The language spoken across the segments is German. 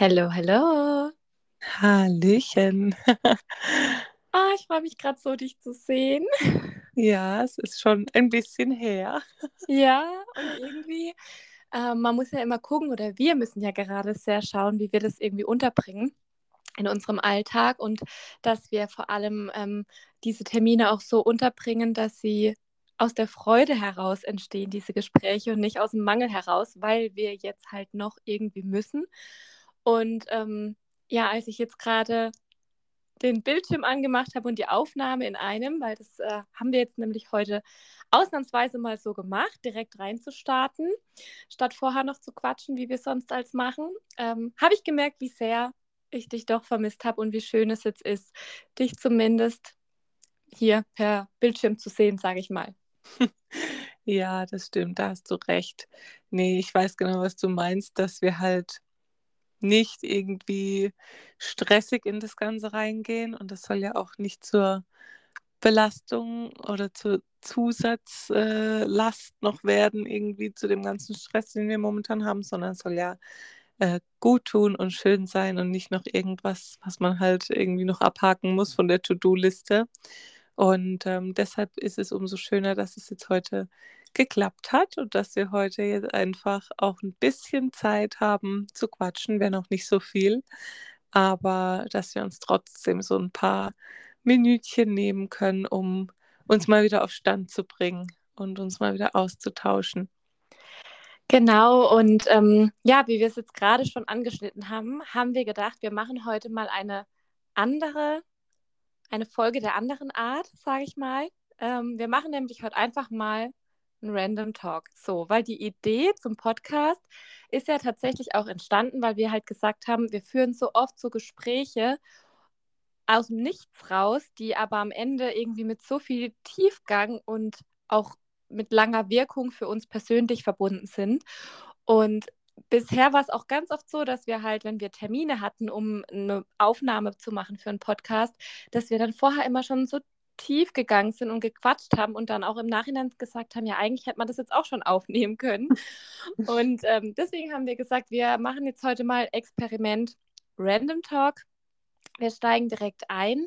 Hallo, hallo. Hallöchen. Ah, ich freue mich gerade so, dich zu sehen. Ja, es ist schon ein bisschen her. Ja, und irgendwie, äh, man muss ja immer gucken, oder wir müssen ja gerade sehr schauen, wie wir das irgendwie unterbringen in unserem Alltag und dass wir vor allem ähm, diese Termine auch so unterbringen, dass sie aus der Freude heraus entstehen, diese Gespräche und nicht aus dem Mangel heraus, weil wir jetzt halt noch irgendwie müssen. Und ähm, ja, als ich jetzt gerade den Bildschirm angemacht habe und die Aufnahme in einem, weil das äh, haben wir jetzt nämlich heute ausnahmsweise mal so gemacht, direkt reinzustarten, statt vorher noch zu quatschen, wie wir sonst als machen, ähm, habe ich gemerkt, wie sehr ich dich doch vermisst habe und wie schön es jetzt ist, dich zumindest hier per Bildschirm zu sehen, sage ich mal. Ja, das stimmt, da hast du recht. Nee, ich weiß genau, was du meinst, dass wir halt nicht irgendwie stressig in das Ganze reingehen und das soll ja auch nicht zur Belastung oder zur Zusatzlast äh, noch werden, irgendwie zu dem ganzen Stress, den wir momentan haben, sondern soll ja äh, gut tun und schön sein und nicht noch irgendwas, was man halt irgendwie noch abhaken muss von der To-Do-Liste. Und ähm, deshalb ist es umso schöner, dass es jetzt heute geklappt hat und dass wir heute jetzt einfach auch ein bisschen Zeit haben zu quatschen, wenn auch nicht so viel, aber dass wir uns trotzdem so ein paar Minütchen nehmen können, um uns mal wieder auf Stand zu bringen und uns mal wieder auszutauschen. Genau, und ähm, ja, wie wir es jetzt gerade schon angeschnitten haben, haben wir gedacht, wir machen heute mal eine andere, eine Folge der anderen Art, sage ich mal. Ähm, wir machen nämlich heute einfach mal ein Random Talk. So, weil die Idee zum Podcast ist ja tatsächlich auch entstanden, weil wir halt gesagt haben, wir führen so oft so Gespräche aus dem Nichts raus, die aber am Ende irgendwie mit so viel Tiefgang und auch mit langer Wirkung für uns persönlich verbunden sind. Und bisher war es auch ganz oft so, dass wir halt, wenn wir Termine hatten, um eine Aufnahme zu machen für einen Podcast, dass wir dann vorher immer schon so tief gegangen sind und gequatscht haben und dann auch im Nachhinein gesagt haben, ja, eigentlich hätte man das jetzt auch schon aufnehmen können. und ähm, deswegen haben wir gesagt, wir machen jetzt heute mal Experiment Random Talk. Wir steigen direkt ein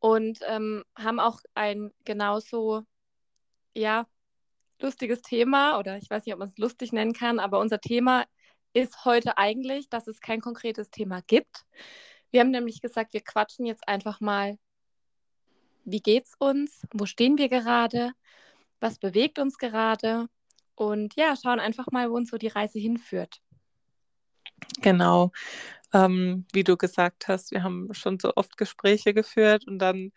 und ähm, haben auch ein genauso, ja, lustiges Thema oder ich weiß nicht, ob man es lustig nennen kann, aber unser Thema ist heute eigentlich, dass es kein konkretes Thema gibt. Wir haben nämlich gesagt, wir quatschen jetzt einfach mal wie geht's uns, wo stehen wir gerade, was bewegt uns gerade? Und ja, schauen einfach mal, wo uns so die Reise hinführt. Genau, ähm, wie du gesagt hast, wir haben schon so oft Gespräche geführt und dann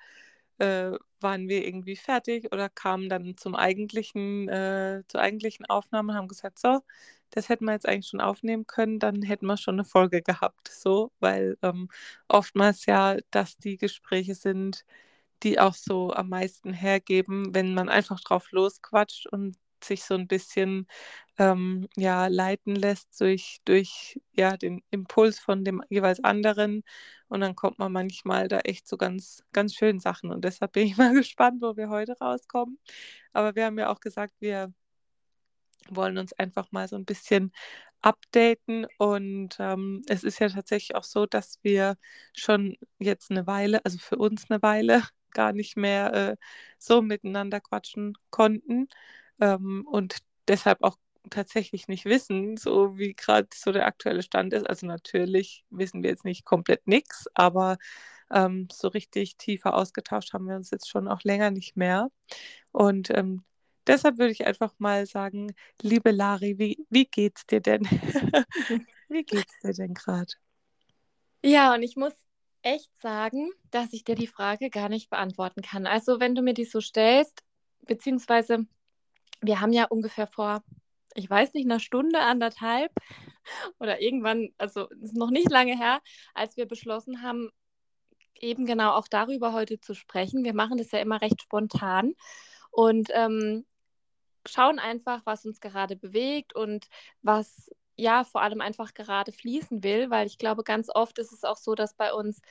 äh, waren wir irgendwie fertig oder kamen dann zum eigentlichen, äh, zur eigentlichen Aufnahme und haben gesagt, so, das hätten wir jetzt eigentlich schon aufnehmen können, dann hätten wir schon eine Folge gehabt, so, weil ähm, oftmals ja, dass die Gespräche sind, die auch so am meisten hergeben, wenn man einfach drauf losquatscht und sich so ein bisschen ähm, ja, leiten lässt durch, durch ja, den Impuls von dem jeweils anderen. Und dann kommt man manchmal da echt so ganz, ganz schön Sachen. Und deshalb bin ich mal gespannt, wo wir heute rauskommen. Aber wir haben ja auch gesagt, wir wollen uns einfach mal so ein bisschen updaten. Und ähm, es ist ja tatsächlich auch so, dass wir schon jetzt eine Weile, also für uns eine Weile, gar nicht mehr äh, so miteinander quatschen konnten. Ähm, und deshalb auch tatsächlich nicht wissen, so wie gerade so der aktuelle Stand ist. Also natürlich wissen wir jetzt nicht komplett nichts, aber ähm, so richtig tiefer ausgetauscht haben wir uns jetzt schon auch länger nicht mehr. Und ähm, deshalb würde ich einfach mal sagen, liebe Lari, wie, wie geht's dir denn? wie geht's dir denn gerade? Ja, und ich muss echt sagen, dass ich dir die Frage gar nicht beantworten kann. Also wenn du mir die so stellst, beziehungsweise wir haben ja ungefähr vor, ich weiß nicht, einer Stunde, anderthalb oder irgendwann, also ist noch nicht lange her, als wir beschlossen haben, eben genau auch darüber heute zu sprechen. Wir machen das ja immer recht spontan und ähm, schauen einfach, was uns gerade bewegt und was ja vor allem einfach gerade fließen will, weil ich glaube, ganz oft ist es auch so, dass bei uns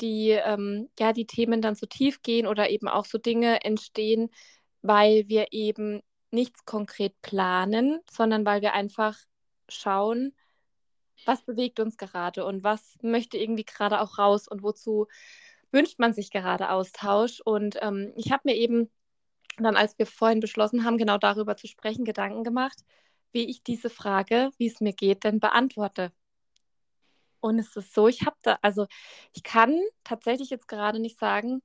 die, ähm, ja, die Themen dann so tief gehen oder eben auch so Dinge entstehen, weil wir eben nichts konkret planen, sondern weil wir einfach schauen, was bewegt uns gerade und was möchte irgendwie gerade auch raus und wozu wünscht man sich gerade Austausch. Und ähm, ich habe mir eben dann, als wir vorhin beschlossen haben, genau darüber zu sprechen, Gedanken gemacht, wie ich diese Frage, wie es mir geht, denn beantworte. Und es ist so, ich habe da, also ich kann tatsächlich jetzt gerade nicht sagen,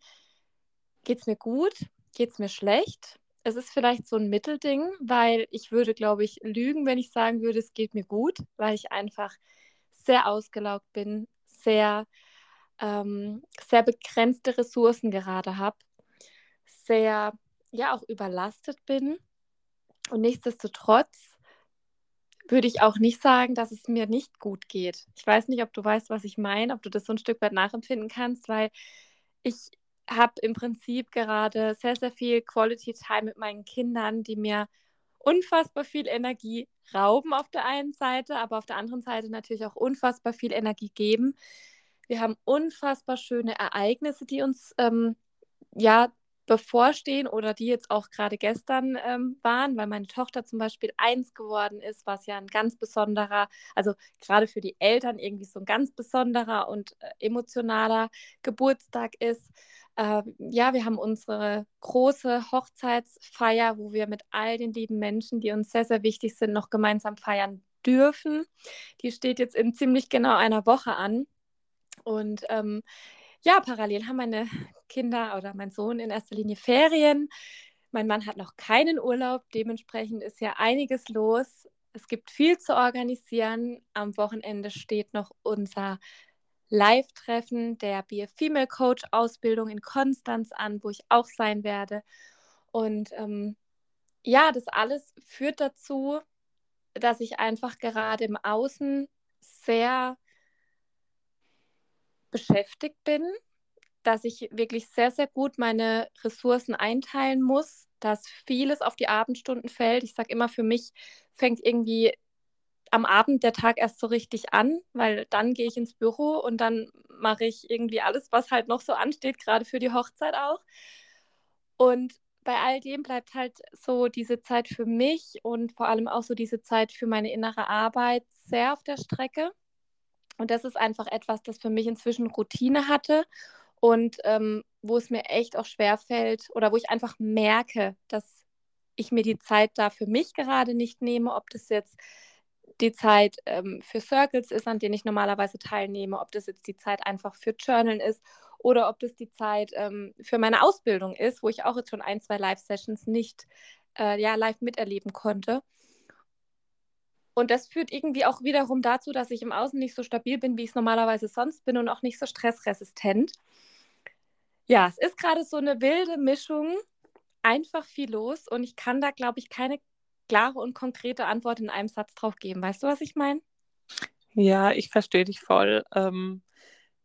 geht es mir gut, geht es mir schlecht. Es ist vielleicht so ein Mittelding, weil ich würde, glaube ich, lügen, wenn ich sagen würde, es geht mir gut, weil ich einfach sehr ausgelaugt bin, sehr, ähm, sehr begrenzte Ressourcen gerade habe, sehr, ja, auch überlastet bin. Und nichtsdestotrotz würde ich auch nicht sagen, dass es mir nicht gut geht. Ich weiß nicht, ob du weißt, was ich meine, ob du das so ein Stück weit nachempfinden kannst, weil ich habe im Prinzip gerade sehr, sehr viel Quality Time mit meinen Kindern, die mir unfassbar viel Energie rauben auf der einen Seite, aber auf der anderen Seite natürlich auch unfassbar viel Energie geben. Wir haben unfassbar schöne Ereignisse, die uns ähm, ja bevorstehen oder die jetzt auch gerade gestern ähm, waren, weil meine Tochter zum Beispiel eins geworden ist, was ja ein ganz besonderer, also gerade für die Eltern irgendwie so ein ganz besonderer und äh, emotionaler Geburtstag ist. Äh, ja, wir haben unsere große Hochzeitsfeier, wo wir mit all den lieben Menschen, die uns sehr, sehr wichtig sind, noch gemeinsam feiern dürfen. Die steht jetzt in ziemlich genau einer Woche an. Und ähm, ja, parallel haben meine Kinder oder mein Sohn in erster Linie Ferien. Mein Mann hat noch keinen Urlaub, dementsprechend ist ja einiges los. Es gibt viel zu organisieren. Am Wochenende steht noch unser Live-Treffen der Be Female Coach Ausbildung in Konstanz an, wo ich auch sein werde. Und ähm, ja, das alles führt dazu, dass ich einfach gerade im Außen sehr beschäftigt bin, dass ich wirklich sehr, sehr gut meine Ressourcen einteilen muss, dass vieles auf die Abendstunden fällt. Ich sage immer, für mich fängt irgendwie am Abend der Tag erst so richtig an, weil dann gehe ich ins Büro und dann mache ich irgendwie alles, was halt noch so ansteht, gerade für die Hochzeit auch. Und bei all dem bleibt halt so diese Zeit für mich und vor allem auch so diese Zeit für meine innere Arbeit sehr auf der Strecke. Und das ist einfach etwas, das für mich inzwischen Routine hatte und ähm, wo es mir echt auch schwer fällt oder wo ich einfach merke, dass ich mir die Zeit da für mich gerade nicht nehme, ob das jetzt die Zeit ähm, für Circles ist, an denen ich normalerweise teilnehme, ob das jetzt die Zeit einfach für Journalen ist oder ob das die Zeit ähm, für meine Ausbildung ist, wo ich auch jetzt schon ein, zwei Live-Sessions nicht äh, ja, live miterleben konnte. Und das führt irgendwie auch wiederum dazu, dass ich im Außen nicht so stabil bin, wie ich es normalerweise sonst bin und auch nicht so stressresistent. Ja, es ist gerade so eine wilde Mischung, einfach viel los und ich kann da, glaube ich, keine klare und konkrete Antwort in einem Satz drauf geben. Weißt du, was ich meine? Ja, ich verstehe dich voll. Ähm,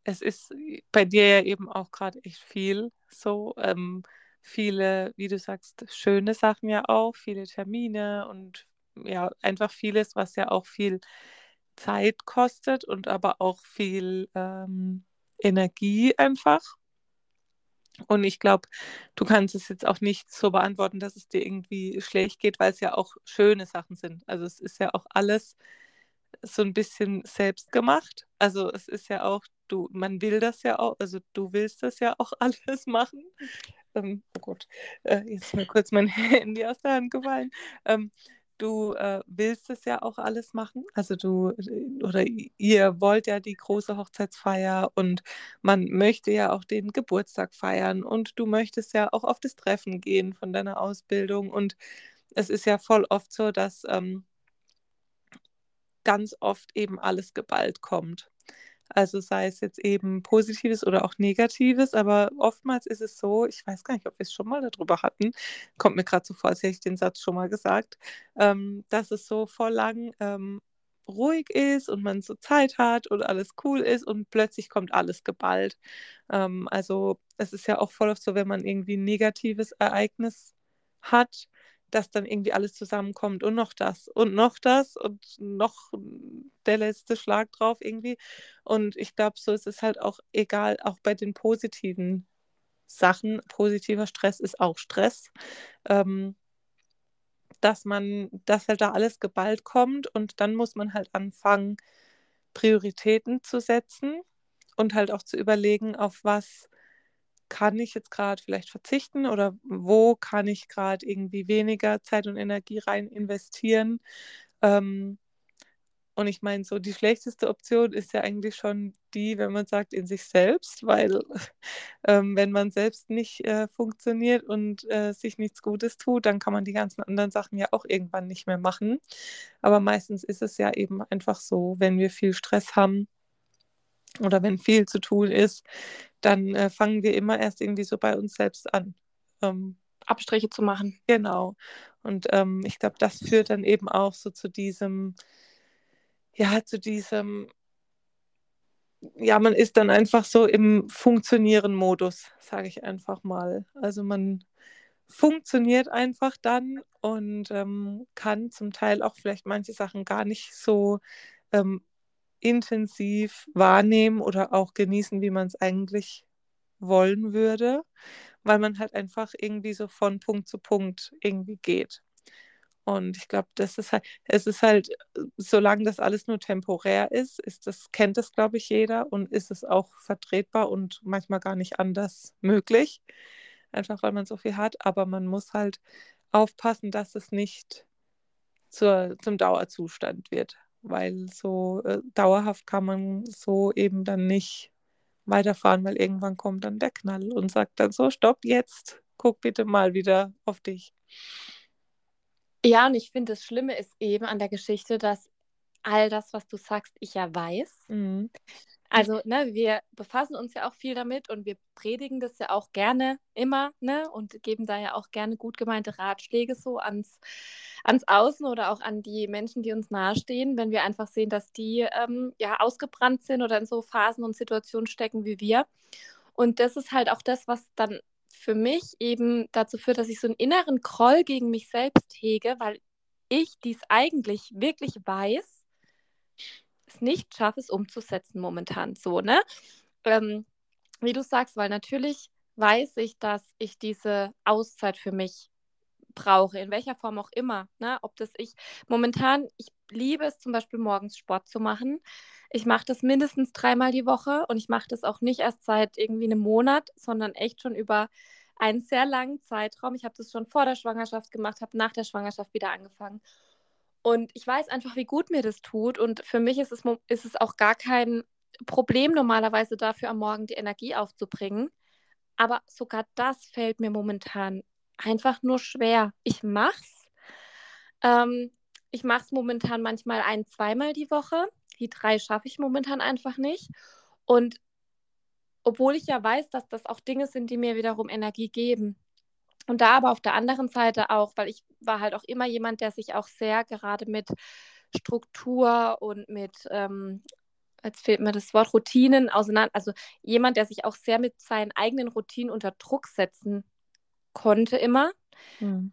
es ist bei dir ja eben auch gerade echt viel so. Ähm, viele, wie du sagst, schöne Sachen ja auch, viele Termine und ja, einfach vieles, was ja auch viel Zeit kostet und aber auch viel ähm, Energie einfach. Und ich glaube, du kannst es jetzt auch nicht so beantworten, dass es dir irgendwie schlecht geht, weil es ja auch schöne Sachen sind. Also es ist ja auch alles so ein bisschen selbst gemacht. Also es ist ja auch, du, man will das ja auch, also du willst das ja auch alles machen. Ähm, oh Gott, äh, jetzt ist mir kurz mein Handy aus der Hand gefallen. Ähm, du äh, willst es ja auch alles machen. Also du oder ihr wollt ja die große Hochzeitsfeier und man möchte ja auch den Geburtstag feiern und du möchtest ja auch auf das Treffen gehen von deiner Ausbildung. Und es ist ja voll oft so, dass ähm, ganz oft eben alles geballt kommt. Also sei es jetzt eben positives oder auch negatives, aber oftmals ist es so, ich weiß gar nicht, ob wir es schon mal darüber hatten, kommt mir gerade so vor, als hätte ich den Satz schon mal gesagt, ähm, dass es so vor lang ähm, ruhig ist und man so Zeit hat und alles cool ist und plötzlich kommt alles geballt. Ähm, also es ist ja auch voll oft so, wenn man irgendwie ein negatives Ereignis hat, dass dann irgendwie alles zusammenkommt und noch das und noch das und noch der letzte Schlag drauf irgendwie. Und ich glaube, so ist es halt auch egal, auch bei den positiven Sachen. Positiver Stress ist auch Stress. Ähm, dass man, dass halt da alles geballt kommt und dann muss man halt anfangen, Prioritäten zu setzen und halt auch zu überlegen, auf was kann ich jetzt gerade vielleicht verzichten oder wo kann ich gerade irgendwie weniger Zeit und Energie rein investieren. Ähm, und ich meine, so die schlechteste Option ist ja eigentlich schon die, wenn man sagt, in sich selbst, weil ähm, wenn man selbst nicht äh, funktioniert und äh, sich nichts Gutes tut, dann kann man die ganzen anderen Sachen ja auch irgendwann nicht mehr machen. Aber meistens ist es ja eben einfach so, wenn wir viel Stress haben oder wenn viel zu tun ist, dann äh, fangen wir immer erst irgendwie so bei uns selbst an. Ähm, Abstriche zu machen. Genau. Und ähm, ich glaube, das führt dann eben auch so zu diesem, ja, zu diesem, ja, man ist dann einfach so im Funktionieren-Modus, sage ich einfach mal. Also man funktioniert einfach dann und ähm, kann zum Teil auch vielleicht manche Sachen gar nicht so ähm, intensiv wahrnehmen oder auch genießen, wie man es eigentlich wollen würde, weil man halt einfach irgendwie so von Punkt zu Punkt irgendwie geht. Und ich glaube, das ist halt, es ist halt, solange das alles nur temporär ist, ist das, kennt das, glaube ich, jeder und ist es auch vertretbar und manchmal gar nicht anders möglich. Einfach weil man so viel hat. Aber man muss halt aufpassen, dass es nicht zur, zum Dauerzustand wird weil so äh, dauerhaft kann man so eben dann nicht weiterfahren, weil irgendwann kommt dann der Knall und sagt dann so, stopp jetzt, guck bitte mal wieder auf dich. Ja, und ich finde, das Schlimme ist eben an der Geschichte, dass all das, was du sagst, ich ja weiß. Mhm. Also, ne, wir befassen uns ja auch viel damit und wir predigen das ja auch gerne immer, ne, und geben da ja auch gerne gut gemeinte Ratschläge so ans, ans Außen oder auch an die Menschen, die uns nahestehen, wenn wir einfach sehen, dass die ähm, ja ausgebrannt sind oder in so Phasen und Situationen stecken wie wir. Und das ist halt auch das, was dann für mich eben dazu führt, dass ich so einen inneren Groll gegen mich selbst hege, weil ich dies eigentlich wirklich weiß es nicht schaffe, es umzusetzen momentan so, ne? Ähm, wie du sagst, weil natürlich weiß ich, dass ich diese Auszeit für mich brauche, in welcher Form auch immer. Ne? Ob das ich momentan, ich liebe es zum Beispiel morgens Sport zu machen. Ich mache das mindestens dreimal die Woche und ich mache das auch nicht erst seit irgendwie einem Monat, sondern echt schon über einen sehr langen Zeitraum. Ich habe das schon vor der Schwangerschaft gemacht, habe nach der Schwangerschaft wieder angefangen. Und ich weiß einfach, wie gut mir das tut. Und für mich ist es, ist es auch gar kein Problem normalerweise dafür, am Morgen die Energie aufzubringen. Aber sogar das fällt mir momentan einfach nur schwer. Ich mach's. Ähm, ich mache es momentan manchmal ein-, zweimal die Woche. Die drei schaffe ich momentan einfach nicht. Und obwohl ich ja weiß, dass das auch Dinge sind, die mir wiederum Energie geben. Und da aber auf der anderen Seite auch, weil ich war halt auch immer jemand, der sich auch sehr gerade mit Struktur und mit, ähm, jetzt fehlt mir das Wort, Routinen auseinander, also jemand, der sich auch sehr mit seinen eigenen Routinen unter Druck setzen konnte immer. Mhm.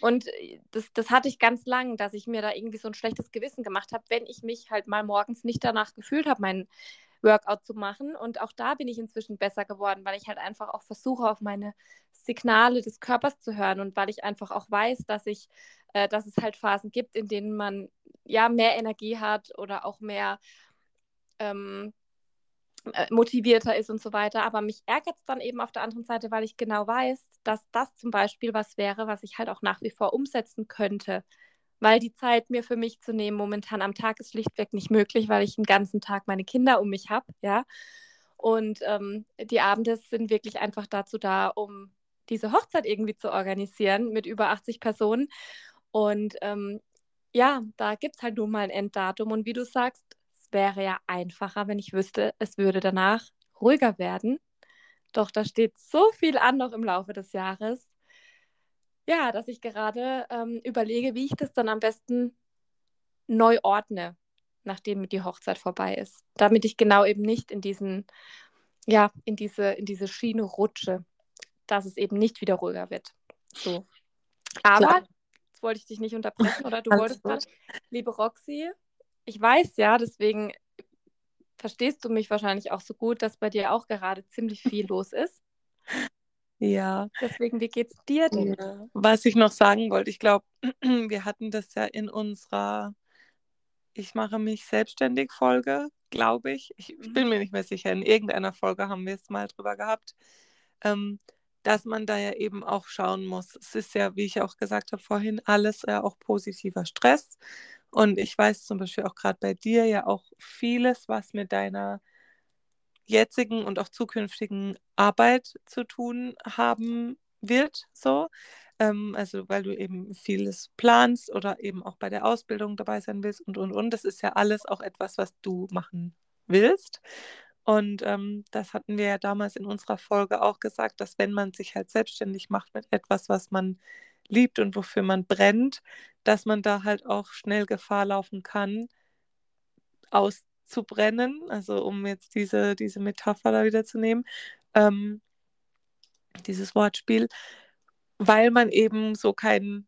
Und äh, das, das hatte ich ganz lang, dass ich mir da irgendwie so ein schlechtes Gewissen gemacht habe, wenn ich mich halt mal morgens nicht danach gefühlt habe, mein Workout zu machen. Und auch da bin ich inzwischen besser geworden, weil ich halt einfach auch versuche, auf meine Signale des Körpers zu hören und weil ich einfach auch weiß, dass ich, äh, dass es halt Phasen gibt, in denen man ja mehr Energie hat oder auch mehr ähm, äh, motivierter ist und so weiter. Aber mich ärgert es dann eben auf der anderen Seite, weil ich genau weiß, dass das zum Beispiel was wäre, was ich halt auch nach wie vor umsetzen könnte. Weil die Zeit mir für mich zu nehmen momentan am Tag ist schlichtweg nicht möglich, weil ich den ganzen Tag meine Kinder um mich habe, ja. Und ähm, die Abende sind wirklich einfach dazu da, um diese Hochzeit irgendwie zu organisieren mit über 80 Personen. Und ähm, ja, da gibt es halt nur mal ein Enddatum. Und wie du sagst, es wäre ja einfacher, wenn ich wüsste, es würde danach ruhiger werden. Doch da steht so viel an noch im Laufe des Jahres. Ja, dass ich gerade ähm, überlege, wie ich das dann am besten neu ordne, nachdem die Hochzeit vorbei ist. Damit ich genau eben nicht in diesen, ja, in diese, in diese Schiene rutsche, dass es eben nicht wieder ruhiger wird. So. Aber Klar. jetzt wollte ich dich nicht unterbrechen oder du wolltest gerade, liebe Roxy, ich weiß ja, deswegen verstehst du mich wahrscheinlich auch so gut, dass bei dir auch gerade ziemlich viel los ist. Ja. Deswegen, wie geht's dir denn? Ja. Was ich noch sagen wollte, ich glaube, wir hatten das ja in unserer Ich mache mich selbstständig Folge, glaube ich. ich. bin mir nicht mehr sicher. In irgendeiner Folge haben wir es mal drüber gehabt, ähm, dass man da ja eben auch schauen muss. Es ist ja, wie ich auch gesagt habe vorhin, alles ja auch positiver Stress. Und ich weiß zum Beispiel auch gerade bei dir ja auch vieles, was mit deiner jetzigen und auch zukünftigen Arbeit zu tun haben wird, so. Ähm, also weil du eben vieles planst oder eben auch bei der Ausbildung dabei sein willst und und und. Das ist ja alles auch etwas, was du machen willst. Und ähm, das hatten wir ja damals in unserer Folge auch gesagt, dass wenn man sich halt selbstständig macht mit etwas, was man liebt und wofür man brennt, dass man da halt auch schnell Gefahr laufen kann, auszubrennen. Also um jetzt diese, diese Metapher da wieder zu nehmen, ähm, dieses Wortspiel, weil man eben so kein,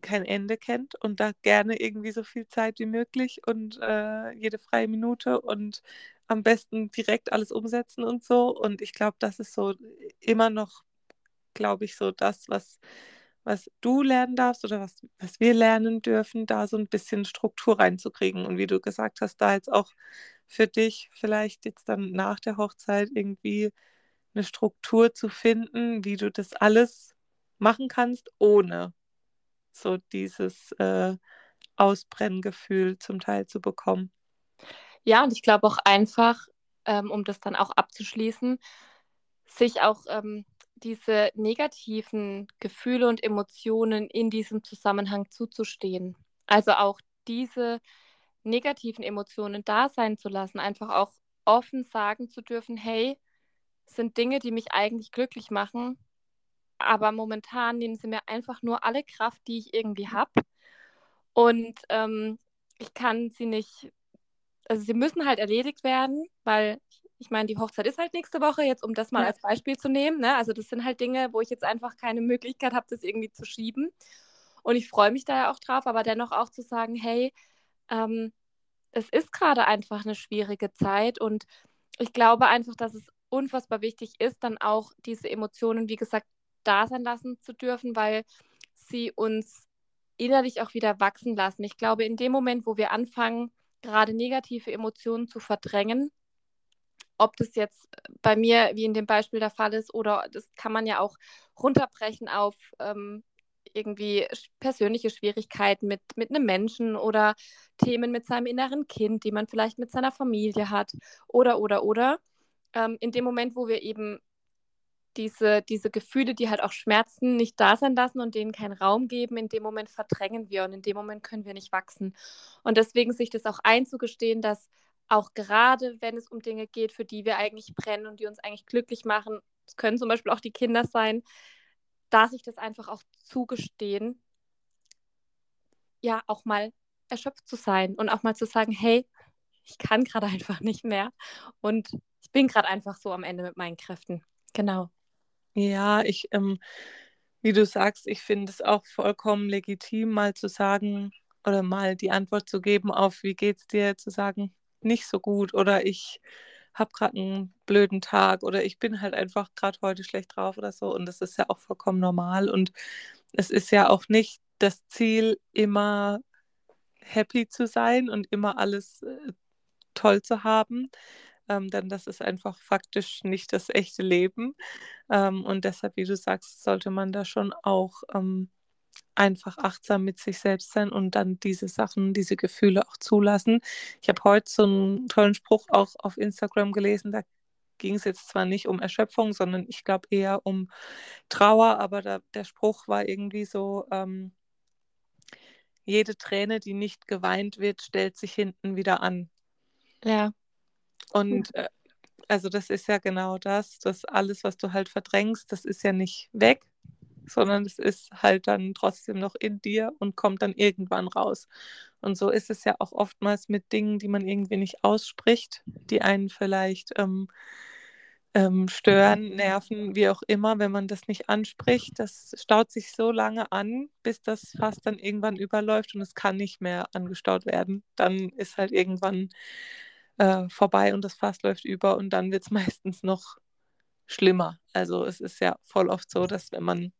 kein Ende kennt und da gerne irgendwie so viel Zeit wie möglich und äh, jede freie Minute und am besten direkt alles umsetzen und so. Und ich glaube, das ist so immer noch, glaube ich, so das, was was du lernen darfst oder was, was wir lernen dürfen, da so ein bisschen Struktur reinzukriegen. Und wie du gesagt hast, da jetzt auch für dich vielleicht jetzt dann nach der Hochzeit irgendwie eine Struktur zu finden, wie du das alles machen kannst, ohne so dieses äh, Ausbrenngefühl zum Teil zu bekommen. Ja, und ich glaube auch einfach, ähm, um das dann auch abzuschließen, sich auch ähm, diese negativen Gefühle und Emotionen in diesem Zusammenhang zuzustehen. Also auch diese negativen Emotionen da sein zu lassen, einfach auch offen sagen zu dürfen, hey, sind Dinge, die mich eigentlich glücklich machen, aber momentan nehmen sie mir einfach nur alle Kraft, die ich irgendwie habe. Und ähm, ich kann sie nicht, also sie müssen halt erledigt werden, weil ich meine, die Hochzeit ist halt nächste Woche, jetzt um das mal ja. als Beispiel zu nehmen. Ne? Also das sind halt Dinge, wo ich jetzt einfach keine Möglichkeit habe, das irgendwie zu schieben. Und ich freue mich da ja auch drauf, aber dennoch auch zu sagen, hey, ähm, es ist gerade einfach eine schwierige Zeit und ich glaube einfach, dass es unfassbar wichtig ist, dann auch diese Emotionen, wie gesagt, da sein lassen zu dürfen, weil sie uns innerlich auch wieder wachsen lassen. Ich glaube, in dem Moment, wo wir anfangen, gerade negative Emotionen zu verdrängen, ob das jetzt bei mir, wie in dem Beispiel der Fall ist, oder das kann man ja auch runterbrechen auf ähm, irgendwie persönliche Schwierigkeiten mit, mit einem Menschen oder Themen mit seinem inneren Kind, die man vielleicht mit seiner Familie hat oder, oder, oder. Ähm, in dem Moment, wo wir eben diese, diese Gefühle, die halt auch schmerzen, nicht da sein lassen und denen keinen Raum geben, in dem Moment verdrängen wir und in dem Moment können wir nicht wachsen. Und deswegen sich das auch einzugestehen, dass auch gerade wenn es um Dinge geht, für die wir eigentlich brennen und die uns eigentlich glücklich machen, es können zum Beispiel auch die Kinder sein, da sich das einfach auch zugestehen, ja, auch mal erschöpft zu sein und auch mal zu sagen, hey, ich kann gerade einfach nicht mehr und ich bin gerade einfach so am Ende mit meinen Kräften. Genau. Ja, ich, ähm, wie du sagst, ich finde es auch vollkommen legitim, mal zu sagen oder mal die Antwort zu geben auf, wie geht's dir, zu sagen, nicht so gut oder ich habe gerade einen blöden Tag oder ich bin halt einfach gerade heute schlecht drauf oder so. Und das ist ja auch vollkommen normal. Und es ist ja auch nicht das Ziel, immer happy zu sein und immer alles äh, toll zu haben. Ähm, denn das ist einfach faktisch nicht das echte Leben. Ähm, und deshalb, wie du sagst, sollte man da schon auch ähm, einfach achtsam mit sich selbst sein und dann diese Sachen, diese Gefühle auch zulassen. Ich habe heute so einen tollen Spruch auch auf Instagram gelesen, da ging es jetzt zwar nicht um Erschöpfung, sondern ich glaube eher um Trauer, aber da, der Spruch war irgendwie so, ähm, jede Träne, die nicht geweint wird, stellt sich hinten wieder an. Ja. Und äh, also das ist ja genau das, dass alles, was du halt verdrängst, das ist ja nicht weg, sondern es ist halt dann trotzdem noch in dir und kommt dann irgendwann raus. Und so ist es ja auch oftmals mit Dingen, die man irgendwie nicht ausspricht, die einen vielleicht ähm, ähm, stören, nerven, wie auch immer, wenn man das nicht anspricht. Das staut sich so lange an, bis das fast dann irgendwann überläuft und es kann nicht mehr angestaut werden. Dann ist halt irgendwann äh, vorbei und das Fass läuft über und dann wird es meistens noch schlimmer. Also es ist ja voll oft so, dass wenn man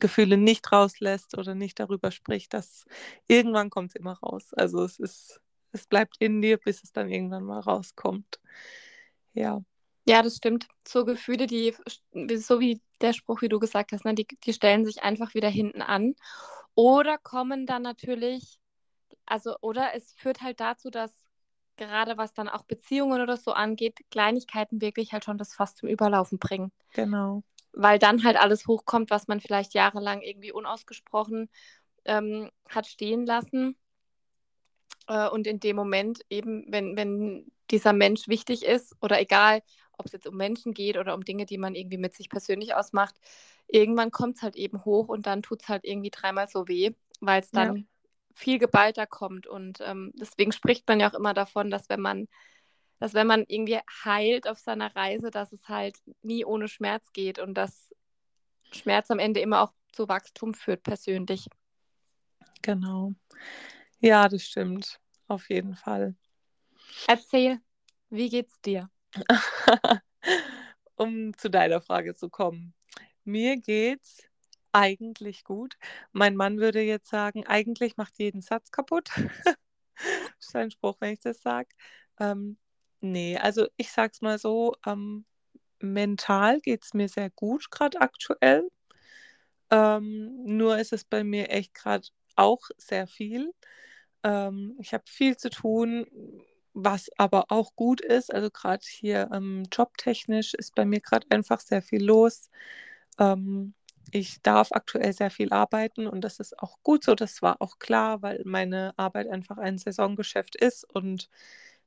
Gefühle nicht rauslässt oder nicht darüber spricht, dass irgendwann kommt es immer raus. Also es ist, es bleibt in dir, bis es dann irgendwann mal rauskommt. Ja. Ja, das stimmt. So Gefühle, die, so wie der Spruch, wie du gesagt hast, ne, die, die stellen sich einfach wieder hinten an. Oder kommen dann natürlich, also, oder es führt halt dazu, dass gerade was dann auch Beziehungen oder so angeht, Kleinigkeiten wirklich halt schon das Fass zum Überlaufen bringen. Genau. Weil dann halt alles hochkommt, was man vielleicht jahrelang irgendwie unausgesprochen ähm, hat stehen lassen. Äh, und in dem Moment eben, wenn, wenn dieser Mensch wichtig ist oder egal, ob es jetzt um Menschen geht oder um Dinge, die man irgendwie mit sich persönlich ausmacht, irgendwann kommt es halt eben hoch und dann tut es halt irgendwie dreimal so weh, weil es dann ja viel geballter kommt. Und ähm, deswegen spricht man ja auch immer davon, dass wenn man, dass wenn man irgendwie heilt auf seiner Reise, dass es halt nie ohne Schmerz geht und dass Schmerz am Ende immer auch zu Wachstum führt, persönlich. Genau. Ja, das stimmt. Auf jeden Fall. Erzähl, wie geht's dir? um zu deiner Frage zu kommen. Mir geht's eigentlich gut. Mein Mann würde jetzt sagen, eigentlich macht jeden Satz kaputt. das ist ein Spruch, wenn ich das sage. Ähm, nee, also ich sag's mal so, ähm, mental geht es mir sehr gut gerade aktuell. Ähm, nur ist es bei mir echt gerade auch sehr viel. Ähm, ich habe viel zu tun, was aber auch gut ist. Also gerade hier ähm, jobtechnisch ist bei mir gerade einfach sehr viel los. Ähm, ich darf aktuell sehr viel arbeiten und das ist auch gut so. Das war auch klar, weil meine Arbeit einfach ein Saisongeschäft ist und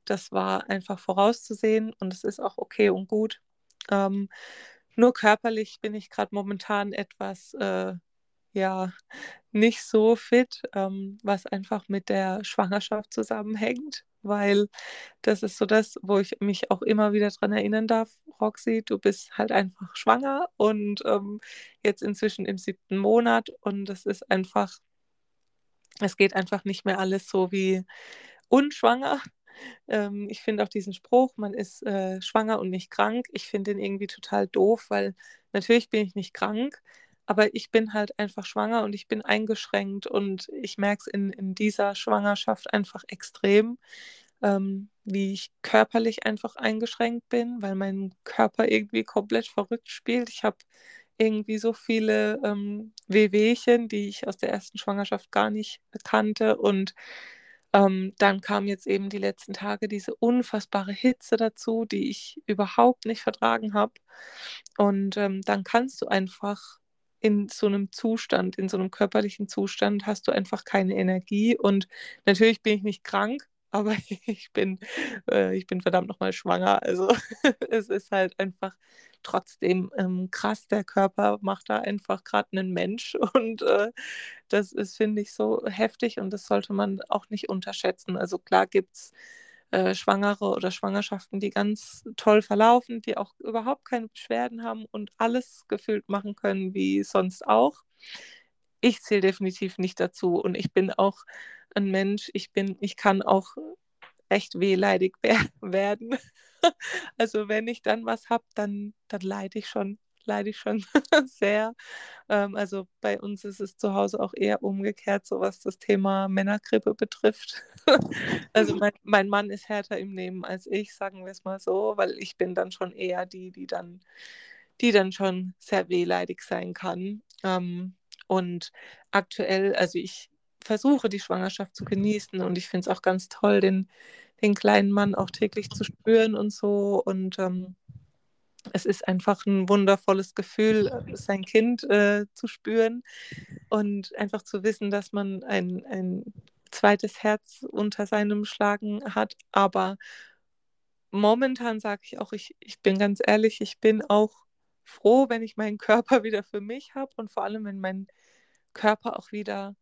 das war einfach vorauszusehen und es ist auch okay und gut. Ähm, nur körperlich bin ich gerade momentan etwas, äh, ja, nicht so fit, ähm, was einfach mit der Schwangerschaft zusammenhängt weil das ist so das, wo ich mich auch immer wieder dran erinnern darf, Roxy, du bist halt einfach schwanger und ähm, jetzt inzwischen im siebten Monat und es ist einfach, es geht einfach nicht mehr alles so wie unschwanger. Ähm, ich finde auch diesen Spruch, man ist äh, schwanger und nicht krank, ich finde den irgendwie total doof, weil natürlich bin ich nicht krank, aber ich bin halt einfach schwanger und ich bin eingeschränkt und ich merke es in, in dieser Schwangerschaft einfach extrem, ähm, wie ich körperlich einfach eingeschränkt bin, weil mein Körper irgendwie komplett verrückt spielt. Ich habe irgendwie so viele ähm, Wehwehchen, die ich aus der ersten Schwangerschaft gar nicht kannte und ähm, dann kam jetzt eben die letzten Tage diese unfassbare Hitze dazu, die ich überhaupt nicht vertragen habe. Und ähm, dann kannst du einfach in so einem Zustand, in so einem körperlichen Zustand hast du einfach keine Energie. Und natürlich bin ich nicht krank, aber ich bin, äh, ich bin verdammt nochmal schwanger. Also es ist halt einfach trotzdem ähm, krass. Der Körper macht da einfach gerade einen Mensch und äh, das ist, finde ich, so heftig und das sollte man auch nicht unterschätzen. Also klar gibt es äh, Schwangere oder Schwangerschaften, die ganz toll verlaufen, die auch überhaupt keine Beschwerden haben und alles gefühlt machen können wie sonst auch. Ich zähle definitiv nicht dazu und ich bin auch ein Mensch, ich bin, ich kann auch recht wehleidig werden. Also wenn ich dann was habe, dann, dann leide ich schon leide ich schon sehr. Ähm, also bei uns ist es zu Hause auch eher umgekehrt, so was das Thema Männergrippe betrifft. also mein, mein Mann ist härter im Nehmen als ich, sagen wir es mal so, weil ich bin dann schon eher die, die dann, die dann schon sehr wehleidig sein kann. Ähm, und aktuell, also ich versuche die Schwangerschaft zu genießen und ich finde es auch ganz toll, den, den kleinen Mann auch täglich zu spüren und so. Und ähm, es ist einfach ein wundervolles Gefühl, sein Kind äh, zu spüren und einfach zu wissen, dass man ein, ein zweites Herz unter seinem Schlagen hat. Aber momentan sage ich auch, ich, ich bin ganz ehrlich, ich bin auch froh, wenn ich meinen Körper wieder für mich habe und vor allem, wenn mein Körper auch wieder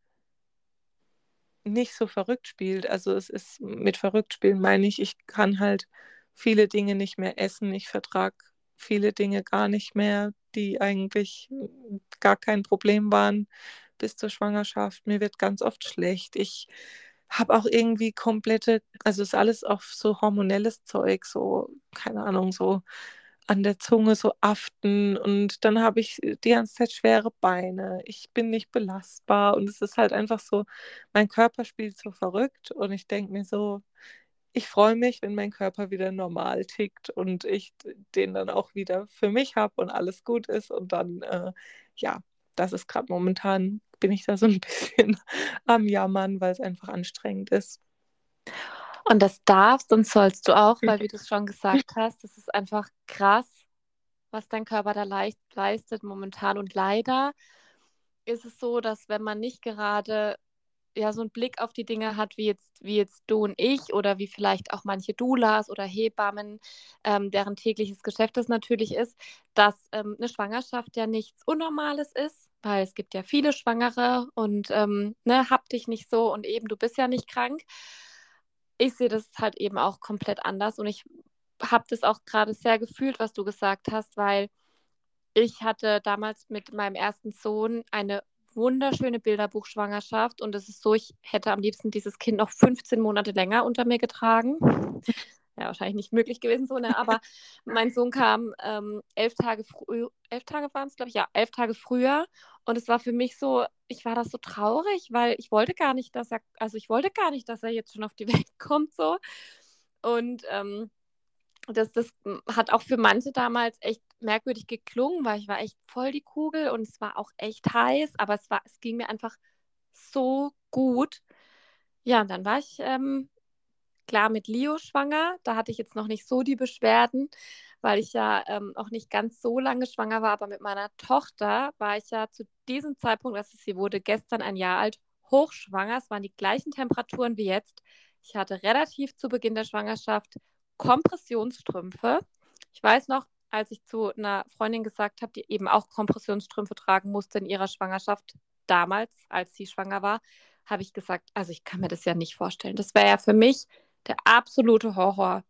nicht so verrückt spielt. Also es ist mit verrückt spielen meine ich, ich kann halt viele Dinge nicht mehr essen. Ich vertrage viele Dinge gar nicht mehr, die eigentlich gar kein Problem waren bis zur Schwangerschaft. Mir wird ganz oft schlecht. Ich habe auch irgendwie komplette, also ist alles auch so hormonelles Zeug, so, keine Ahnung, so an der Zunge so aften und dann habe ich die ganze Zeit schwere Beine. Ich bin nicht belastbar und es ist halt einfach so, mein Körper spielt so verrückt und ich denke mir so, ich freue mich, wenn mein Körper wieder normal tickt und ich den dann auch wieder für mich habe und alles gut ist und dann, äh, ja, das ist gerade momentan, bin ich da so ein bisschen am Jammern, weil es einfach anstrengend ist. Und das darfst und sollst du auch, weil, wie du es schon gesagt hast, das ist einfach krass, was dein Körper da leicht leistet momentan. Und leider ist es so, dass wenn man nicht gerade ja so einen Blick auf die Dinge hat, wie jetzt, wie jetzt du und ich oder wie vielleicht auch manche Doulas oder Hebammen, ähm, deren tägliches Geschäft es natürlich ist, dass ähm, eine Schwangerschaft ja nichts Unnormales ist, weil es gibt ja viele Schwangere und ähm, ne, hab dich nicht so und eben du bist ja nicht krank ich sehe das halt eben auch komplett anders und ich habe das auch gerade sehr gefühlt, was du gesagt hast, weil ich hatte damals mit meinem ersten Sohn eine wunderschöne Bilderbuchschwangerschaft und es ist so, ich hätte am liebsten dieses Kind noch 15 Monate länger unter mir getragen ja, wahrscheinlich nicht möglich gewesen so, ne? aber mein Sohn kam ähm, elf Tage früh, elf Tage waren es, glaube ich, ja, elf Tage früher und es war für mich so, ich war das so traurig, weil ich wollte gar nicht, dass er, also ich wollte gar nicht, dass er jetzt schon auf die Welt kommt so und ähm, das, das hat auch für manche damals echt merkwürdig geklungen, weil ich war echt voll die Kugel und es war auch echt heiß, aber es war, es ging mir einfach so gut. Ja, und dann war ich ähm, klar mit Leo schwanger. Da hatte ich jetzt noch nicht so die Beschwerden, weil ich ja ähm, auch nicht ganz so lange schwanger war. Aber mit meiner Tochter war ich ja zu diesem Zeitpunkt, also sie wurde gestern ein Jahr alt, hochschwanger. Es waren die gleichen Temperaturen wie jetzt. Ich hatte relativ zu Beginn der Schwangerschaft Kompressionsstrümpfe. Ich weiß noch, als ich zu einer Freundin gesagt habe, die eben auch Kompressionsstrümpfe tragen musste in ihrer Schwangerschaft, damals, als sie schwanger war, habe ich gesagt, also ich kann mir das ja nicht vorstellen. Das wäre ja für mich der absolute Horror.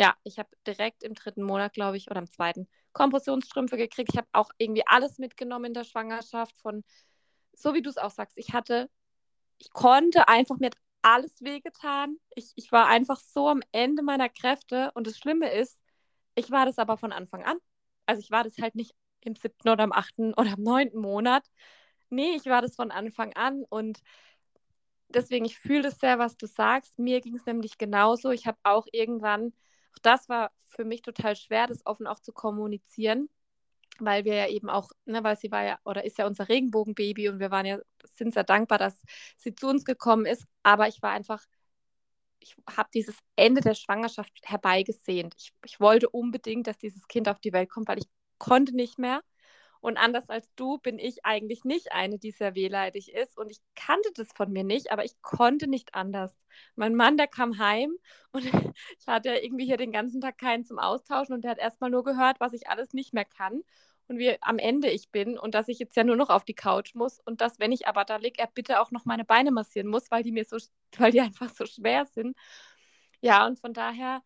Ja, ich habe direkt im dritten Monat, glaube ich, oder im zweiten Kompressionsstrümpfe gekriegt. Ich habe auch irgendwie alles mitgenommen in der Schwangerschaft von, so wie du es auch sagst, ich hatte, ich konnte einfach, mir alles wehgetan. Ich, ich war einfach so am Ende meiner Kräfte und das Schlimme ist, ich war das aber von Anfang an. Also ich war das halt nicht im siebten oder im achten oder im neunten Monat. Nee, ich war das von Anfang an und deswegen, ich fühle das sehr, was du sagst. Mir ging es nämlich genauso. Ich habe auch irgendwann, auch das war für mich total schwer, das offen auch zu kommunizieren, weil wir ja eben auch, ne, weil sie war ja oder ist ja unser Regenbogenbaby und wir waren ja, sind sehr dankbar, dass sie zu uns gekommen ist. Aber ich war einfach, ich habe dieses Ende der Schwangerschaft herbeigesehnt. Ich, ich wollte unbedingt, dass dieses Kind auf die Welt kommt, weil ich konnte nicht mehr. Und anders als du bin ich eigentlich nicht eine, die sehr wehleidig ist. Und ich kannte das von mir nicht, aber ich konnte nicht anders. Mein Mann, der kam heim und ich hatte irgendwie hier den ganzen Tag keinen zum Austauschen und der hat erstmal nur gehört, was ich alles nicht mehr kann und wie am Ende ich bin und dass ich jetzt ja nur noch auf die Couch muss und dass, wenn ich aber da liege, er bitte auch noch meine Beine massieren muss, weil die mir so, weil die einfach so schwer sind. Ja, und von daher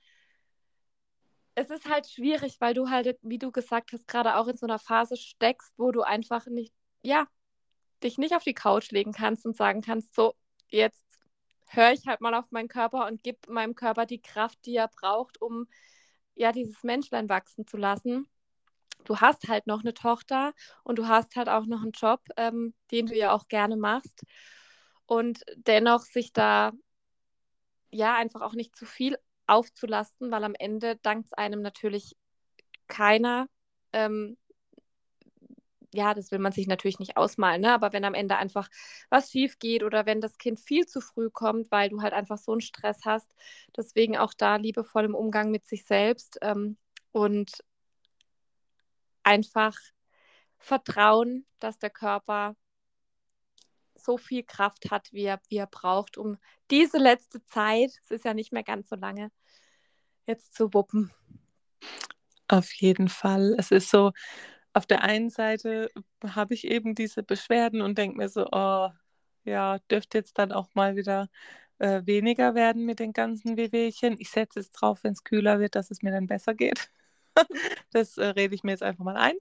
es ist halt schwierig, weil du halt, wie du gesagt hast, gerade auch in so einer Phase steckst, wo du einfach nicht, ja, dich nicht auf die Couch legen kannst und sagen kannst, so, jetzt höre ich halt mal auf meinen Körper und gebe meinem Körper die Kraft, die er braucht, um ja dieses Menschlein wachsen zu lassen. Du hast halt noch eine Tochter und du hast halt auch noch einen Job, ähm, den du ja auch gerne machst. Und dennoch sich da ja einfach auch nicht zu viel aufzulasten, weil am Ende dankt einem natürlich keiner. Ähm, ja, das will man sich natürlich nicht ausmalen, ne? aber wenn am Ende einfach was schief geht oder wenn das Kind viel zu früh kommt, weil du halt einfach so einen Stress hast, deswegen auch da liebevoll im Umgang mit sich selbst ähm, und einfach vertrauen, dass der Körper so viel Kraft hat, wie er, wie er braucht, um diese letzte Zeit, es ist ja nicht mehr ganz so lange, jetzt zu wuppen. Auf jeden Fall. Es ist so, auf der einen Seite habe ich eben diese Beschwerden und denke mir so, oh, ja, dürfte jetzt dann auch mal wieder äh, weniger werden mit den ganzen Wehwehchen. Ich setze es drauf, wenn es kühler wird, dass es mir dann besser geht. das äh, rede ich mir jetzt einfach mal ein.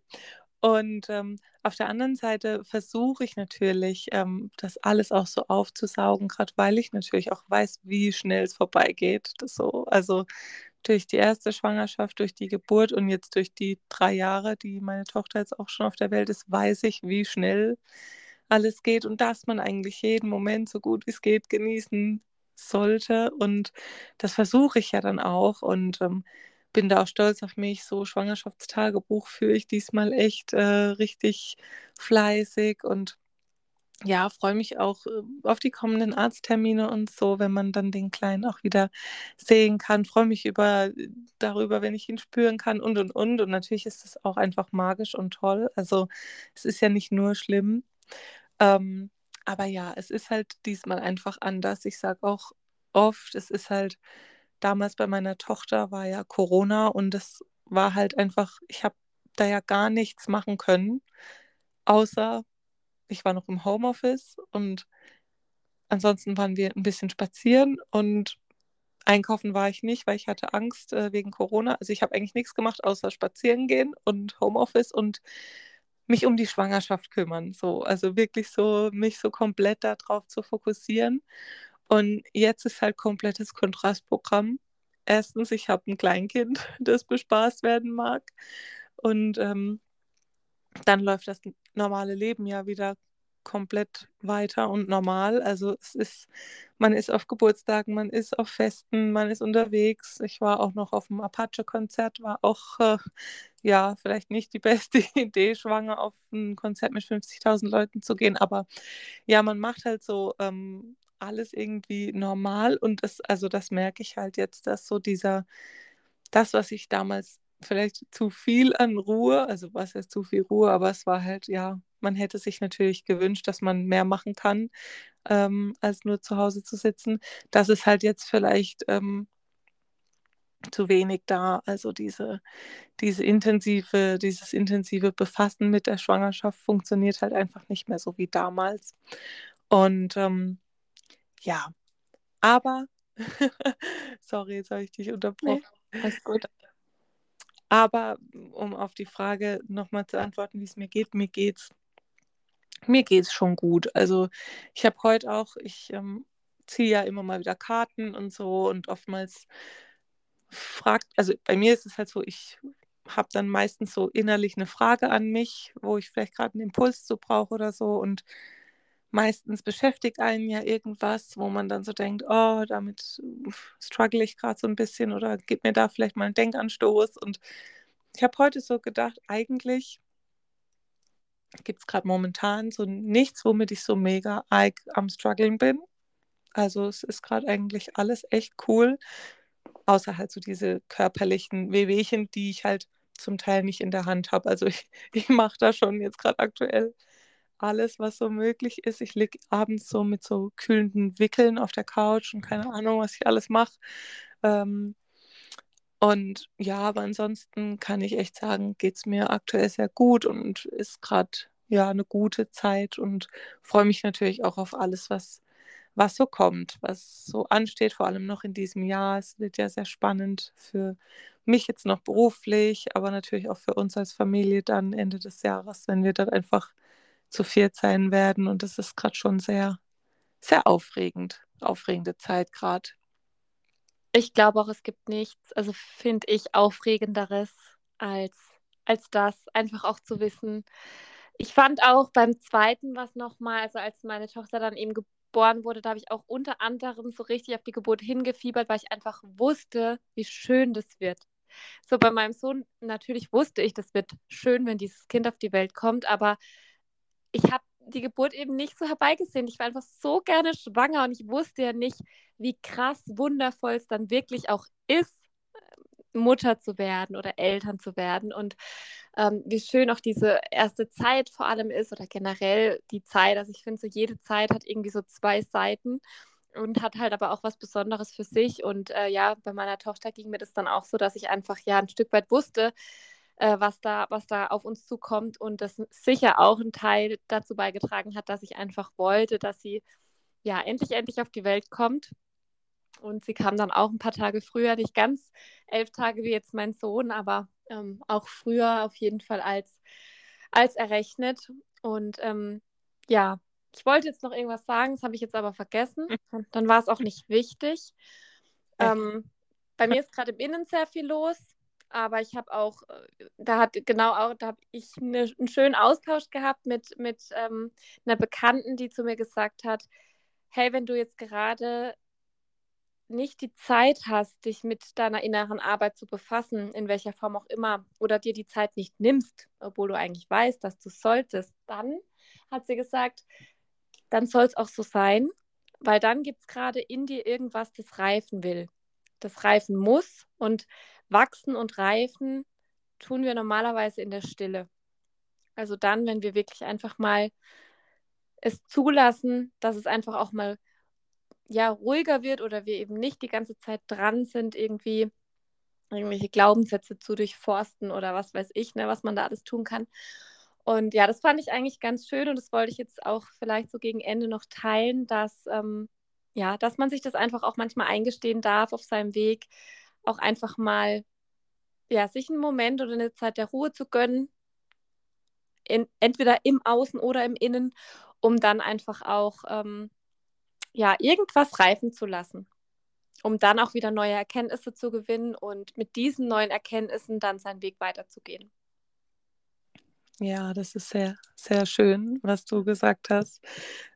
Und ähm, auf der anderen Seite versuche ich natürlich, ähm, das alles auch so aufzusaugen, gerade weil ich natürlich auch weiß, wie schnell es vorbeigeht. So, also durch die erste Schwangerschaft, durch die Geburt und jetzt durch die drei Jahre, die meine Tochter jetzt auch schon auf der Welt ist, weiß ich, wie schnell alles geht und dass man eigentlich jeden Moment so gut wie es geht genießen sollte. Und das versuche ich ja dann auch. Und ähm, bin da auch stolz auf mich. So Schwangerschaftstagebuch führe ich diesmal echt äh, richtig fleißig und ja, freue mich auch äh, auf die kommenden Arzttermine und so, wenn man dann den Kleinen auch wieder sehen kann. Freue mich über, darüber, wenn ich ihn spüren kann und und und. Und natürlich ist es auch einfach magisch und toll. Also es ist ja nicht nur schlimm. Ähm, aber ja, es ist halt diesmal einfach anders. Ich sage auch oft, es ist halt damals bei meiner Tochter war ja Corona und das war halt einfach, ich habe da ja gar nichts machen können, außer ich war noch im Homeoffice und ansonsten waren wir ein bisschen spazieren und einkaufen war ich nicht, weil ich hatte Angst äh, wegen Corona. Also ich habe eigentlich nichts gemacht, außer spazieren gehen und Homeoffice und mich um die Schwangerschaft kümmern. So, also wirklich so, mich so komplett darauf zu fokussieren. Und jetzt ist halt komplettes Kontrastprogramm. Erstens, ich habe ein Kleinkind, das bespaßt werden mag. Und ähm, dann läuft das normale Leben ja wieder komplett weiter und normal. Also es ist, man ist auf Geburtstagen, man ist auf Festen, man ist unterwegs. Ich war auch noch auf dem Apache-Konzert, war auch, äh, ja, vielleicht nicht die beste Idee, schwanger auf ein Konzert mit 50.000 Leuten zu gehen, aber ja, man macht halt so ähm, alles irgendwie normal und das, also das merke ich halt jetzt, dass so dieser, das, was ich damals vielleicht zu viel an Ruhe, also was heißt zu viel Ruhe, aber es war halt, ja, man hätte sich natürlich gewünscht, dass man mehr machen kann, ähm, als nur zu Hause zu sitzen. Das ist halt jetzt vielleicht ähm, zu wenig da. Also diese, diese intensive, dieses intensive Befassen mit der Schwangerschaft funktioniert halt einfach nicht mehr so wie damals. Und ähm, ja, aber, sorry, jetzt habe ich dich unterbrochen. Nee, alles gut. Aber um auf die Frage nochmal zu antworten, wie es mir geht, mir geht's, mir geht's schon gut. Also ich habe heute auch, ich ähm, ziehe ja immer mal wieder Karten und so und oftmals fragt, also bei mir ist es halt so, ich habe dann meistens so innerlich eine Frage an mich, wo ich vielleicht gerade einen Impuls zu brauche oder so und meistens beschäftigt einen ja irgendwas, wo man dann so denkt, oh, damit struggle ich gerade so ein bisschen oder gib mir da vielleicht mal einen Denkanstoß. Und ich habe heute so gedacht, eigentlich gibt es gerade momentan so nichts, womit ich so mega am struggeln bin. Also es ist gerade eigentlich alles echt cool, außer halt so diese körperlichen Wehwehchen, die ich halt zum Teil nicht in der Hand habe. Also ich, ich mache da schon jetzt gerade aktuell alles, was so möglich ist. Ich liege abends so mit so kühlenden Wickeln auf der Couch und keine Ahnung, was ich alles mache. Ähm, und ja, aber ansonsten kann ich echt sagen, geht es mir aktuell sehr gut und ist gerade ja eine gute Zeit und freue mich natürlich auch auf alles, was, was so kommt, was so ansteht, vor allem noch in diesem Jahr. Es wird ja sehr spannend für mich jetzt noch beruflich, aber natürlich auch für uns als Familie dann Ende des Jahres, wenn wir dann einfach zu viert sein werden. Und das ist gerade schon sehr, sehr aufregend, aufregende Zeit gerade. Ich glaube auch, es gibt nichts, also finde ich, aufregenderes als, als das, einfach auch zu wissen. Ich fand auch beim zweiten was nochmal, also als meine Tochter dann eben geboren wurde, da habe ich auch unter anderem so richtig auf die Geburt hingefiebert, weil ich einfach wusste, wie schön das wird. so bei meinem Sohn, natürlich wusste ich, das wird schön, wenn dieses Kind auf die Welt kommt, aber ich habe die Geburt eben nicht so herbeigesehen. Ich war einfach so gerne schwanger und ich wusste ja nicht, wie krass wundervoll es dann wirklich auch ist, Mutter zu werden oder Eltern zu werden und ähm, wie schön auch diese erste Zeit vor allem ist oder generell die Zeit. Also ich finde so jede Zeit hat irgendwie so zwei Seiten und hat halt aber auch was Besonderes für sich. Und äh, ja, bei meiner Tochter ging mir das dann auch so, dass ich einfach ja ein Stück weit wusste, äh, was, da, was da auf uns zukommt und das sicher auch ein Teil dazu beigetragen hat, dass ich einfach wollte, dass sie ja endlich, endlich auf die Welt kommt. Und sie kam dann auch ein paar Tage früher, nicht ganz elf Tage wie jetzt mein Sohn, aber ähm, auch früher auf jeden Fall als, als errechnet. Und ähm, ja, ich wollte jetzt noch irgendwas sagen, das habe ich jetzt aber vergessen. Hm. Dann war es auch nicht wichtig. Ähm, bei mir ist gerade im Innen sehr viel los, aber ich habe auch, äh, da hat genau auch, da habe ich eine, einen schönen Austausch gehabt mit, mit ähm, einer Bekannten, die zu mir gesagt hat, hey, wenn du jetzt gerade nicht die Zeit hast, dich mit deiner inneren Arbeit zu befassen, in welcher Form auch immer, oder dir die Zeit nicht nimmst, obwohl du eigentlich weißt, dass du solltest, dann hat sie gesagt, dann soll es auch so sein, weil dann gibt es gerade in dir irgendwas, das reifen will, das reifen muss und wachsen und reifen tun wir normalerweise in der Stille. Also dann, wenn wir wirklich einfach mal es zulassen, dass es einfach auch mal ja ruhiger wird oder wir eben nicht die ganze Zeit dran sind, irgendwie irgendwelche Glaubenssätze zu durchforsten oder was weiß ich, ne, was man da alles tun kann. Und ja, das fand ich eigentlich ganz schön und das wollte ich jetzt auch vielleicht so gegen Ende noch teilen, dass ähm, ja, dass man sich das einfach auch manchmal eingestehen darf auf seinem Weg, auch einfach mal ja, sich einen Moment oder eine Zeit der Ruhe zu gönnen, in, entweder im Außen oder im Innen, um dann einfach auch ähm, ja, irgendwas reifen zu lassen, um dann auch wieder neue Erkenntnisse zu gewinnen und mit diesen neuen Erkenntnissen dann seinen Weg weiterzugehen. Ja, das ist sehr, sehr schön, was du gesagt hast.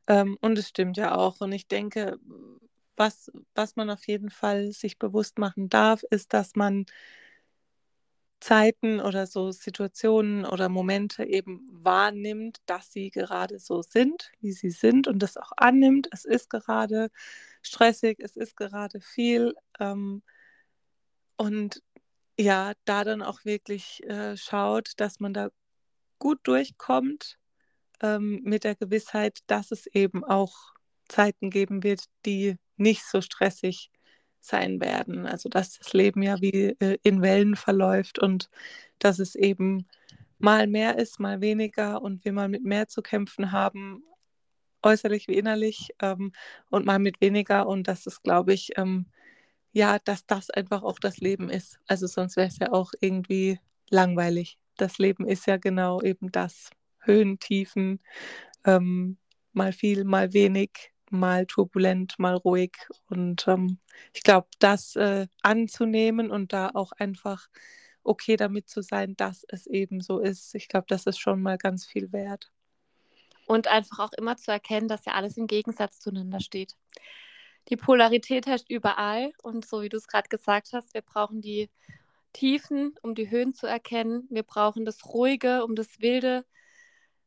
Ähm, und es stimmt ja auch. Und ich denke, was, was man auf jeden Fall sich bewusst machen darf, ist, dass man Zeiten oder so Situationen oder Momente eben wahrnimmt, dass sie gerade so sind, wie sie sind und das auch annimmt. Es ist gerade stressig, es ist gerade viel. Ähm, und ja, da dann auch wirklich äh, schaut, dass man da gut durchkommt ähm, mit der Gewissheit, dass es eben auch Zeiten geben wird, die nicht so stressig sein werden. Also dass das Leben ja wie äh, in Wellen verläuft und dass es eben mal mehr ist, mal weniger und wir mal mit mehr zu kämpfen haben, äußerlich wie innerlich ähm, und mal mit weniger und das ist, glaube ich, ähm, ja, dass das einfach auch das Leben ist. Also sonst wäre es ja auch irgendwie langweilig. Das Leben ist ja genau eben das. Höhen, Tiefen, ähm, mal viel, mal wenig, mal turbulent, mal ruhig. Und ähm, ich glaube, das äh, anzunehmen und da auch einfach okay damit zu sein, dass es eben so ist, ich glaube, das ist schon mal ganz viel wert. Und einfach auch immer zu erkennen, dass ja alles im Gegensatz zueinander steht. Die Polarität herrscht überall und so wie du es gerade gesagt hast, wir brauchen die Tiefen, um die Höhen zu erkennen. Wir brauchen das Ruhige, um das Wilde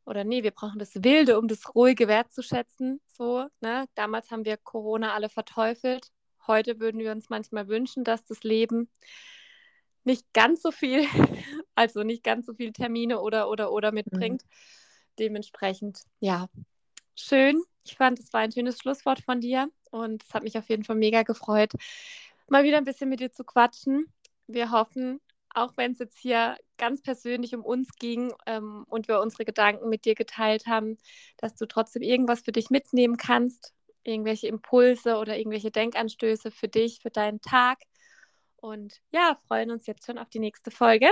oder nee, wir brauchen das Wilde, um das Ruhige wertzuschätzen. So, ne? Damals haben wir Corona alle verteufelt. Heute würden wir uns manchmal wünschen, dass das Leben nicht ganz so viel, also nicht ganz so viele Termine oder oder oder mitbringt. Mhm. Dementsprechend, ja, schön. Ich fand, es war ein schönes Schlusswort von dir und es hat mich auf jeden Fall mega gefreut, mal wieder ein bisschen mit dir zu quatschen. Wir hoffen, auch wenn es jetzt hier ganz persönlich um uns ging ähm, und wir unsere Gedanken mit dir geteilt haben, dass du trotzdem irgendwas für dich mitnehmen kannst, irgendwelche Impulse oder irgendwelche Denkanstöße für dich, für deinen Tag. Und ja, freuen uns jetzt schon auf die nächste Folge.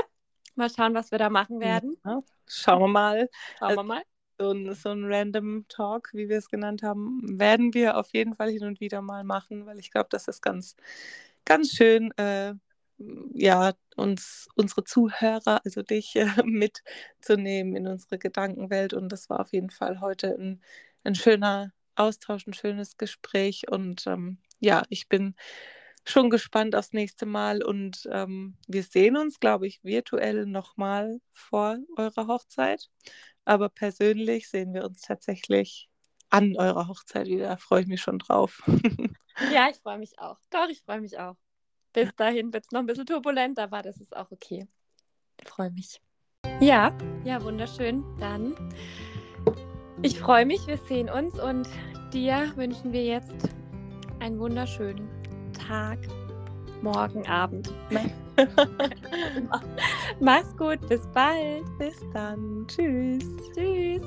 Mal schauen, was wir da machen werden. Ja, schauen wir mal. Schauen wir mal. So ein, so ein Random Talk, wie wir es genannt haben, werden wir auf jeden Fall hin und wieder mal machen, weil ich glaube, das ist ganz, ganz schön. Äh, ja, uns, unsere Zuhörer, also dich, äh, mitzunehmen in unsere Gedankenwelt. Und das war auf jeden Fall heute ein, ein schöner Austausch, ein schönes Gespräch. Und ähm, ja, ich bin schon gespannt aufs nächste Mal und ähm, wir sehen uns, glaube ich, virtuell nochmal vor eurer Hochzeit. Aber persönlich sehen wir uns tatsächlich an eurer Hochzeit wieder. Da freue ich mich schon drauf. ja, ich freue mich auch. Doch, ich freue mich auch. Bis dahin wird es noch ein bisschen turbulent, aber das ist auch okay. Ich freue mich. Ja, ja, wunderschön. Dann, ich freue mich, wir sehen uns und dir wünschen wir jetzt einen wunderschönen Tag, morgen, Abend. Mach's gut, bis bald. Bis dann. Tschüss. Tschüss.